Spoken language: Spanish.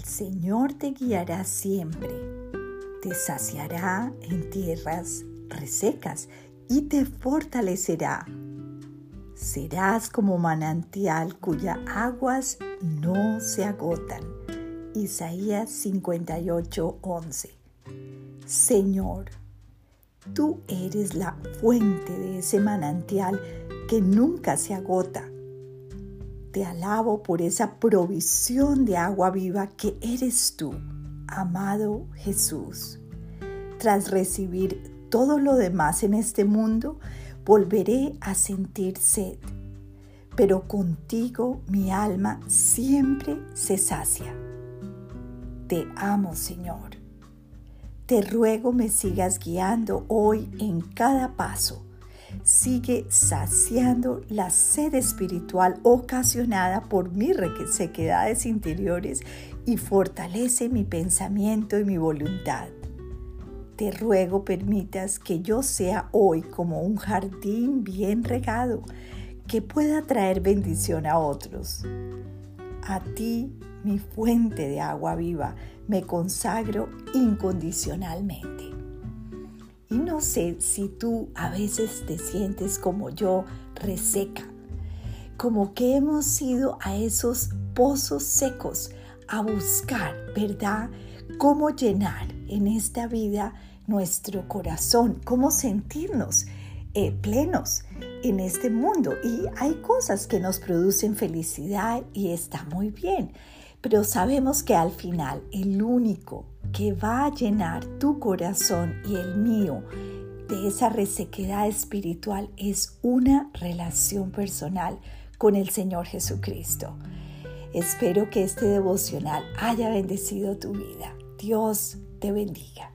Señor te guiará siempre, te saciará en tierras resecas y te fortalecerá. Serás como manantial cuyas aguas no se agotan. Isaías 58:11. Señor, tú eres la fuente de ese manantial que nunca se agota. Te alabo por esa provisión de agua viva que eres tú, amado Jesús. Tras recibir todo lo demás en este mundo, volveré a sentir sed, pero contigo mi alma siempre se sacia. Te amo, Señor. Te ruego me sigas guiando hoy en cada paso sigue saciando la sed espiritual ocasionada por mis sequedades interiores y fortalece mi pensamiento y mi voluntad. Te ruego permitas que yo sea hoy como un jardín bien regado, que pueda traer bendición a otros. A ti, mi fuente de agua viva, me consagro incondicionalmente. Y no sé si tú a veces te sientes como yo, reseca, como que hemos ido a esos pozos secos a buscar, ¿verdad? Cómo llenar en esta vida nuestro corazón, cómo sentirnos eh, plenos en este mundo. Y hay cosas que nos producen felicidad y está muy bien, pero sabemos que al final el único que va a llenar tu corazón y el mío de esa resequedad espiritual es una relación personal con el Señor Jesucristo. Espero que este devocional haya bendecido tu vida. Dios te bendiga.